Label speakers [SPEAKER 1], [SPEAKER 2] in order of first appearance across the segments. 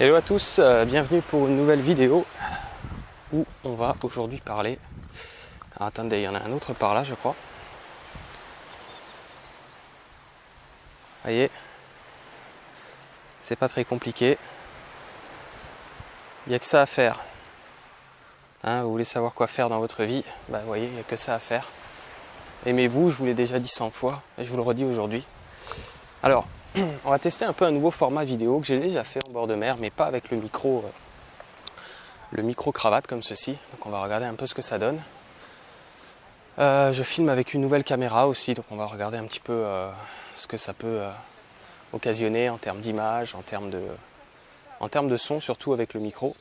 [SPEAKER 1] Hello à tous, euh, bienvenue pour une nouvelle vidéo où on va aujourd'hui parler. Alors, attendez, il y en a un autre par là, je crois. Voyez, c'est pas très compliqué. Il n'y a que ça à faire. Hein, vous voulez savoir quoi faire dans votre vie? Bah, vous voyez, il n'y a que ça à faire. Aimez-vous, je vous l'ai déjà dit 100 fois et je vous le redis aujourd'hui. Alors, on va tester un peu un nouveau format vidéo que j'ai déjà fait en bord de mer, mais pas avec le micro, euh, le micro cravate comme ceci. Donc on va regarder un peu ce que ça donne. Euh, je filme avec une nouvelle caméra aussi, donc on va regarder un petit peu euh, ce que ça peut occasionner en termes d'image, en termes de, en termes de son, surtout avec le micro.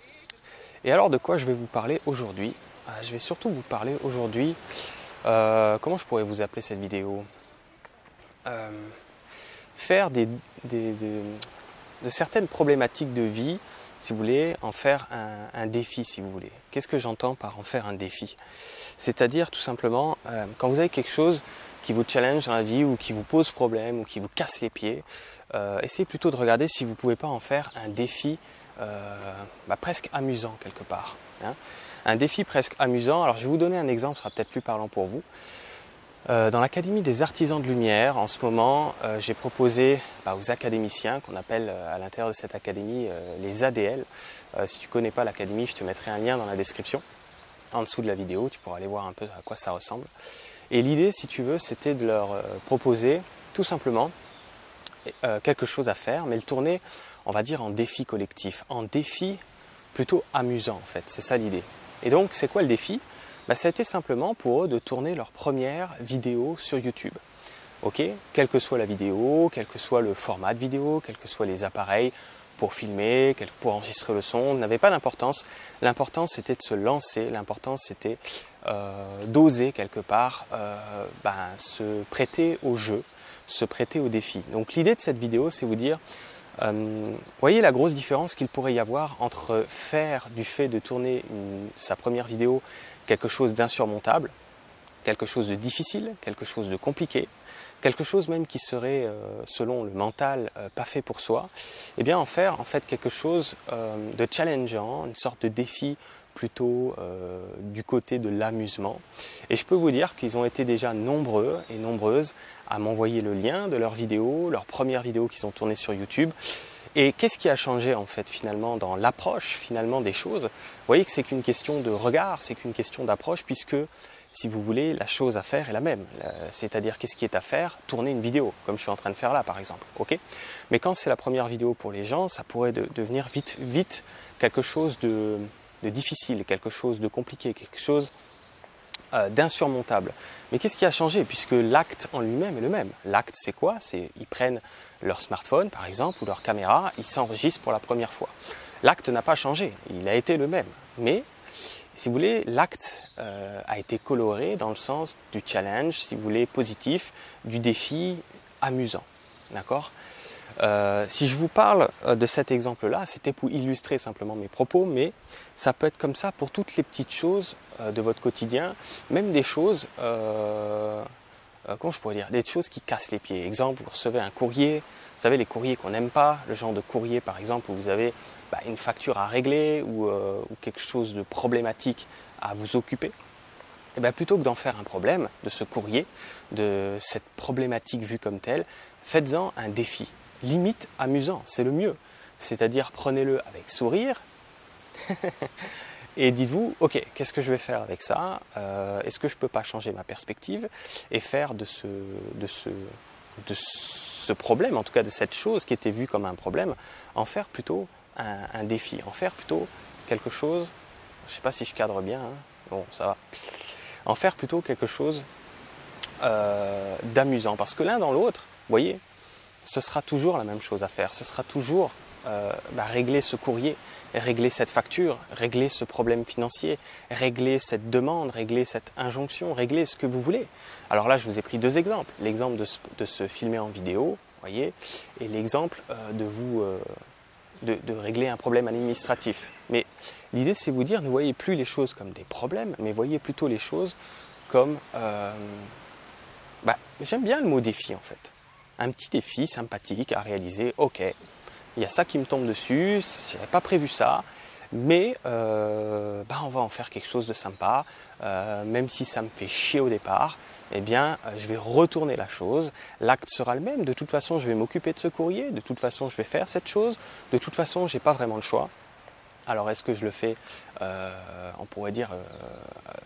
[SPEAKER 1] Et alors de quoi je vais vous parler aujourd'hui? Je vais surtout vous parler aujourd'hui. comment je pourrais vous appeler cette vidéo? Faire des, de certaines problématiques de vie, si vous voulez, en faire un, défi, si vous voulez. Qu'est-ce que j'entends par en faire un défi? C'est-à-dire tout simplement, euh, quand vous avez quelque chose qui vous challenge dans la vie ou qui vous pose problème ou qui vous casse les pieds, euh, essayez plutôt de regarder si vous ne pouvez pas en faire un défi euh, bah, presque amusant quelque part. Hein. Un défi presque amusant. Alors je vais vous donner un exemple, ce sera peut-être plus parlant pour vous. Euh, dans l'Académie des artisans de lumière, en ce moment, euh, j'ai proposé bah, aux académiciens, qu'on appelle euh, à l'intérieur de cette académie les ADL. si tu ne connais pas l'académie, je te mettrai un lien dans la description, en dessous de la vidéo, tu pourras aller voir un peu à quoi ça ressemble. Et l'idée, si tu veux, c'était de leur proposer tout simplement quelque chose à faire, mais le tourner, on va dire, en défi collectif, en défi plutôt amusant en fait, c'est ça l'idée. Et donc, c'est quoi le défi? Bah, ça a été simplement pour eux de tourner leur première vidéo sur YouTube. Ok, quelle que soit la vidéo, quel que soit le format de vidéo, quels que soient les appareils pour filmer, pour enregistrer le son, n'avait pas d'importance. L'important c'était de se lancer, l'important c'était euh, d'oser quelque part euh, ben, se prêter au jeu, se prêter au défi. Donc l'idée de cette vidéo c'est vous dire, euh, voyez la grosse différence qu'il pourrait y avoir entre faire du fait de tourner sa première vidéo quelque chose d'insurmontable, quelque chose de difficile, quelque chose de compliqué, quelque chose même qui serait, euh, selon le mental, euh, pas fait pour soi, eh bien en faire en fait quelque chose euh, de challengeant, une sorte de défi plutôt du côté de l'amusement. Et je peux vous dire qu'ils ont été déjà nombreux et nombreuses à m'envoyer le lien de leurs vidéos, leurs premières vidéos qu'ils ont tournées sur YouTube, et qu'est-ce qui a changé en fait finalement dans l'approche finalement des choses? Vous voyez que c'est qu'une question de regard, c'est qu'une question d'approche puisque si vous voulez, la chose à faire est la même. C'est-à-dire qu'est-ce qui est à faire? Tourner une vidéo, comme je suis en train de faire là par exemple. ok? Mais quand c'est la première vidéo pour les gens, ça pourrait devenir vite, vite quelque chose de, difficile, quelque chose de compliqué, quelque chose euh, d'insurmontable. Mais qu'est-ce qui a changé Puisque l'acte en lui-même est le même? L'acte, c'est quoi? C'est ils prennent leur smartphone, par exemple, ou leur caméra, ils s'enregistrent pour la première fois. L'acte n'a pas changé, il a été le même. Mais, si vous voulez, l'acte euh, a été coloré dans le sens du challenge, si vous voulez, positif, du défi amusant. D'accord? Euh, si je vous parle euh, de cet exemple-là, c'était pour illustrer simplement mes propos, mais ça peut être comme ça pour toutes les petites choses euh, de votre quotidien, même des choses, comment je pourrais dire, des choses qui cassent les pieds. Exemple, vous recevez un courrier, vous savez les courriers qu'on n'aime pas, le genre de courrier par exemple où vous avez bah, une facture à régler ou, quelque chose de problématique à vous occuper. Et eh bien plutôt que d'en faire un problème de ce courrier, de cette problématique vue comme telle, faites-en un défi limite amusant, c'est le mieux. C'est-à-dire prenez-le avec sourire et dites-vous, ok, qu'est-ce que je vais faire avec ça? Euh, Est-ce que je ne peux pas changer ma perspective et faire de ce, problème, en tout cas de cette chose qui était vue comme un problème, en faire plutôt un, défi, en faire plutôt quelque chose, je ne sais pas si je cadre bien, hein. bon ça va, en faire plutôt quelque chose euh, d'amusant. Parce que l'un dans l'autre, vous voyez, ce sera toujours la même chose à faire. Ce sera toujours euh, bah, régler ce courrier, régler cette facture, régler ce problème financier, régler cette demande, régler cette injonction, régler ce que vous voulez. Alors là, je vous ai pris deux exemples. L'exemple de, se filmer en vidéo, voyez, et l'exemple euh, de vous euh, de, régler un problème administratif. Mais l'idée, c'est vous dire, ne voyez plus les choses comme des problèmes, mais voyez plutôt les choses comme... Bah, j'aime bien le mot défi en fait un petit défi sympathique à réaliser. Ok, il y a ça qui me tombe dessus, je n'avais pas prévu ça, mais euh, bah, on va en faire quelque chose de sympa, euh, même si ça me fait chier au départ, eh bien euh, je vais retourner la chose, l'acte sera le même, de toute façon je vais m'occuper de ce courrier, de toute façon je vais faire cette chose, de toute façon je n'ai pas vraiment le choix. Alors est-ce que je le fais, on pourrait dire,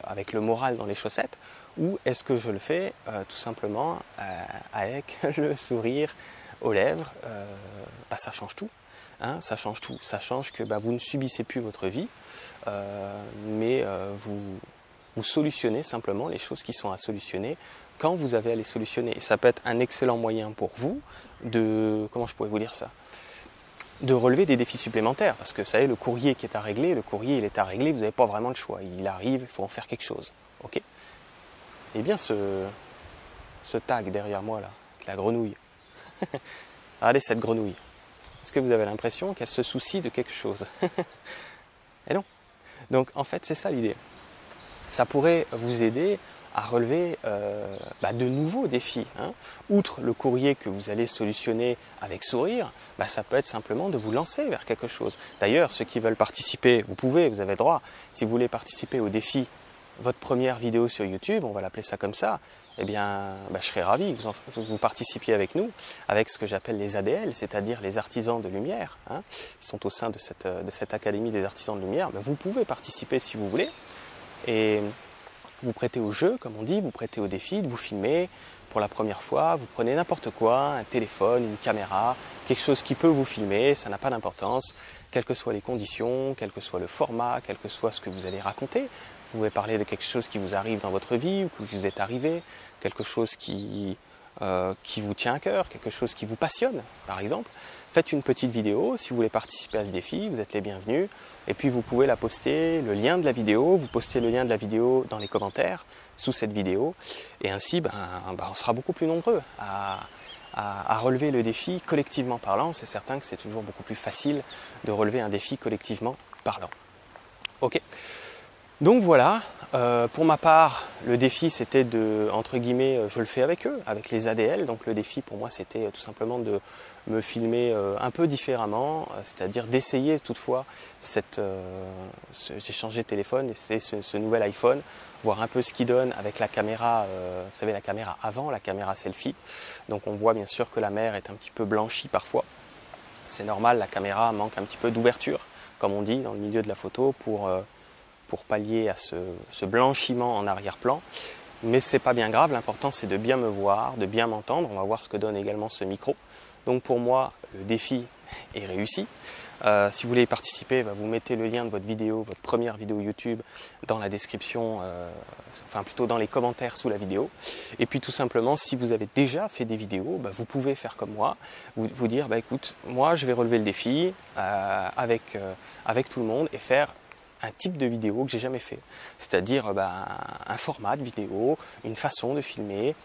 [SPEAKER 1] avec le moral dans les chaussettes, ou est-ce que je le fais tout simplement avec le sourire aux lèvres bah, Ça change tout. Hein, ça change tout. Ça change que bah, vous ne subissez plus votre vie, euh, mais euh, vous, vous solutionnez simplement les choses qui sont à solutionner quand vous avez à les solutionner. Et ça peut être un excellent moyen pour vous de, comment je pourrais vous dire ça? De relever des défis supplémentaires. Parce que vous savez, le courrier qui est à régler, le courrier il est à régler, vous n'avez pas vraiment le choix. Il arrive, il faut en faire quelque chose. Ok? Eh bien, ce, tag derrière moi là, la grenouille. Regardez cette grenouille. Est-ce que vous avez l'impression qu'elle se soucie de quelque chose? Et non. Donc en fait, c'est ça l'idée. Ça pourrait vous aider à relever euh, bah, de nouveaux défis. Hein. Outre le courrier que vous allez solutionner avec sourire, bah, ça peut être simplement de vous lancer vers quelque chose. D'ailleurs, ceux qui veulent participer, vous pouvez, vous avez droit. Si vous voulez participer au défi votre première vidéo sur YouTube, on va l'appeler ça comme ça, eh bien, bah, je serais ravi que vous, participiez avec nous, avec ce que j'appelle les ADL, c'est-à-dire les artisans de lumière, hein, qui sont au sein de cette, de cette Académie des artisans de lumière. Vous pouvez participer si vous voulez, vous prêtez au jeu, comme on dit, vous prêtez au défi de vous filmer pour la première fois, vous prenez n'importe quoi, un téléphone, une caméra, quelque chose qui peut vous filmer, ça n'a pas d'importance, quelles que soient les conditions, quel que soit le format, quel que soit ce que vous allez raconter. Vous pouvez parler de quelque chose qui vous arrive dans votre vie ou qui vous est arrivé, quelque chose qui, euh, qui vous tient à cœur, quelque chose qui vous passionne, par exemple. Faites une petite vidéo. Si vous voulez participer à ce défi, vous êtes les bienvenus. Et puis vous pouvez la poster, le lien de la vidéo. Vous postez le lien de la vidéo dans les commentaires sous cette vidéo. Et ainsi, ben, ben on sera beaucoup plus nombreux à, à, relever le défi collectivement parlant. C'est certain que c'est toujours beaucoup plus facile de relever un défi collectivement parlant. Ok. Donc voilà, euh, pour ma part, le défi c'était de, entre guillemets, euh, je le fais avec eux, avec les ADL. Donc le défi pour moi c'était euh, tout simplement de me filmer un peu différemment, c'est-à-dire d'essayer toutefois cette. J'ai changé de téléphone et ce, nouvel iPhone, voir un peu ce qu'il donne avec la caméra, vous savez, la caméra avant, la caméra selfie. Donc on voit bien sûr que la mer est un petit peu blanchie parfois. C'est normal, la caméra manque un petit peu d'ouverture, comme on dit dans le milieu de la photo, pour pour pallier à ce, blanchiment en arrière-plan. Mais c'est pas bien grave, l'important c'est de bien me voir, de bien m'entendre. On va voir ce que donne également ce micro. Donc pour moi, le défi est réussi. Euh, si vous voulez y participer, bah, vous mettez le lien de votre vidéo, votre première vidéo YouTube, dans la description, euh, enfin plutôt dans les commentaires sous la vidéo. Et puis tout simplement, si vous avez déjà fait des vidéos, bah, vous pouvez faire comme moi, vous, dire, bah, écoute, moi je vais relever le défi euh, avec tout le monde et faire un type de vidéo que j'ai jamais fait. C'est-à-dire bah, un format de vidéo, une façon de filmer,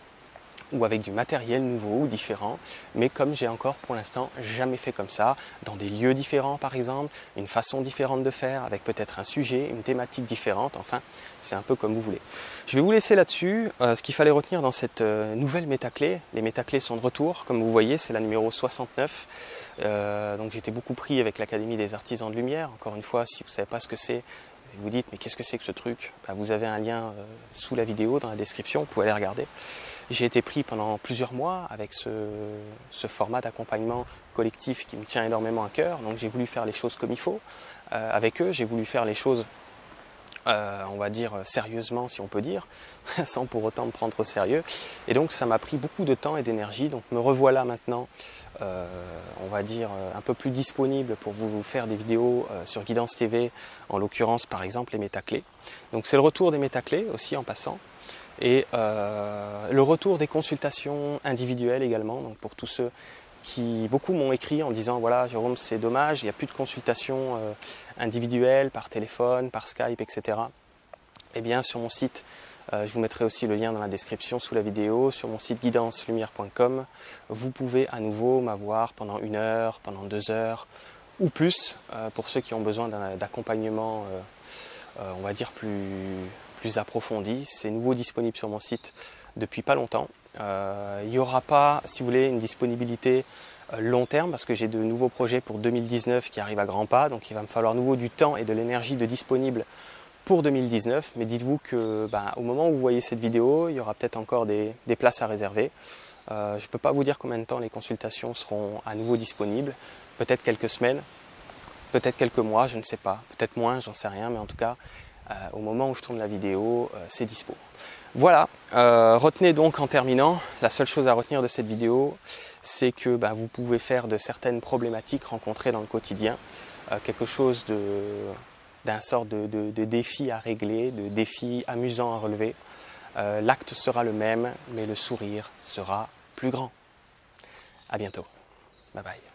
[SPEAKER 1] ou avec du matériel nouveau ou différent, mais comme j'ai encore pour l'instant jamais fait comme ça, dans des lieux différents par exemple, une façon différente de faire, avec peut-être un sujet, une thématique différente, enfin, c'est un peu comme vous voulez. Je vais vous laisser là-dessus. Euh, ce qu'il fallait retenir dans cette euh, nouvelle métaclé, les métaclés sont de retour, comme vous voyez, c'est la numéro 69. Euh, donc j'étais beaucoup pris avec l'Académie des artisans de lumière. Encore une fois, si vous ne savez pas ce que c'est, vous dites mais qu'est-ce que c'est que ce truc? Bah, Vous avez un lien sous la vidéo, dans la description, vous pouvez aller regarder. J'ai été pris pendant plusieurs mois avec ce, format d'accompagnement collectif qui me tient énormément à cœur. Donc j'ai voulu faire les choses comme il faut. Euh, avec eux, j'ai voulu faire les choses, euh, on va dire, sérieusement, si on peut dire, sans pour autant me prendre au sérieux. Et donc ça m'a pris beaucoup de temps et d'énergie. Donc me revoilà maintenant, euh, on va dire, un peu plus disponible pour vous faire des vidéos sur Guidance TV, en l'occurrence par exemple les métaclés. Donc c'est le retour des métaclés aussi en passant. Et euh, le retour des consultations individuelles également, donc pour tous ceux qui, beaucoup m'ont écrit en disant voilà Jérôme c'est dommage, il n'y a plus de consultations euh, individuelles par téléphone, par Skype, etc. Eh bien sur mon site, euh, je vous mettrai aussi le lien dans la description sous la vidéo, sur mon site guidancelumière.com, vous pouvez à nouveau m'avoir pendant une heure, pendant deux heures ou plus, pour ceux qui ont besoin d'accompagnement, on va dire plus plus approfondie. C'est nouveau disponible sur mon site depuis pas longtemps. Euh, il n'y aura pas, si vous voulez, une disponibilité long terme parce que j'ai de nouveaux projets pour 2019 qui arrivent à grands pas. Donc il va me falloir nouveau du temps et de l'énergie de disponible pour 2019. Mais dites-vous que bah, au moment où vous voyez cette vidéo, il y aura peut-être encore des, places à réserver. Euh, je ne peux pas vous dire combien de temps les consultations seront à nouveau disponibles. Peut-être quelques semaines, peut-être quelques mois, je ne sais pas. Peut-être moins, j'en sais rien. Mais en tout cas, euh, au moment où je tourne la vidéo, euh, c'est dispo. Voilà, retenez donc en terminant, la seule chose à retenir de cette vidéo, c'est que bah, vous pouvez faire de certaines problématiques rencontrées dans le quotidien quelque chose d'un sort de, de, défi à régler, de défi amusant à relever. L'acte sera le même, mais le sourire sera plus grand. À bientôt. Bye bye.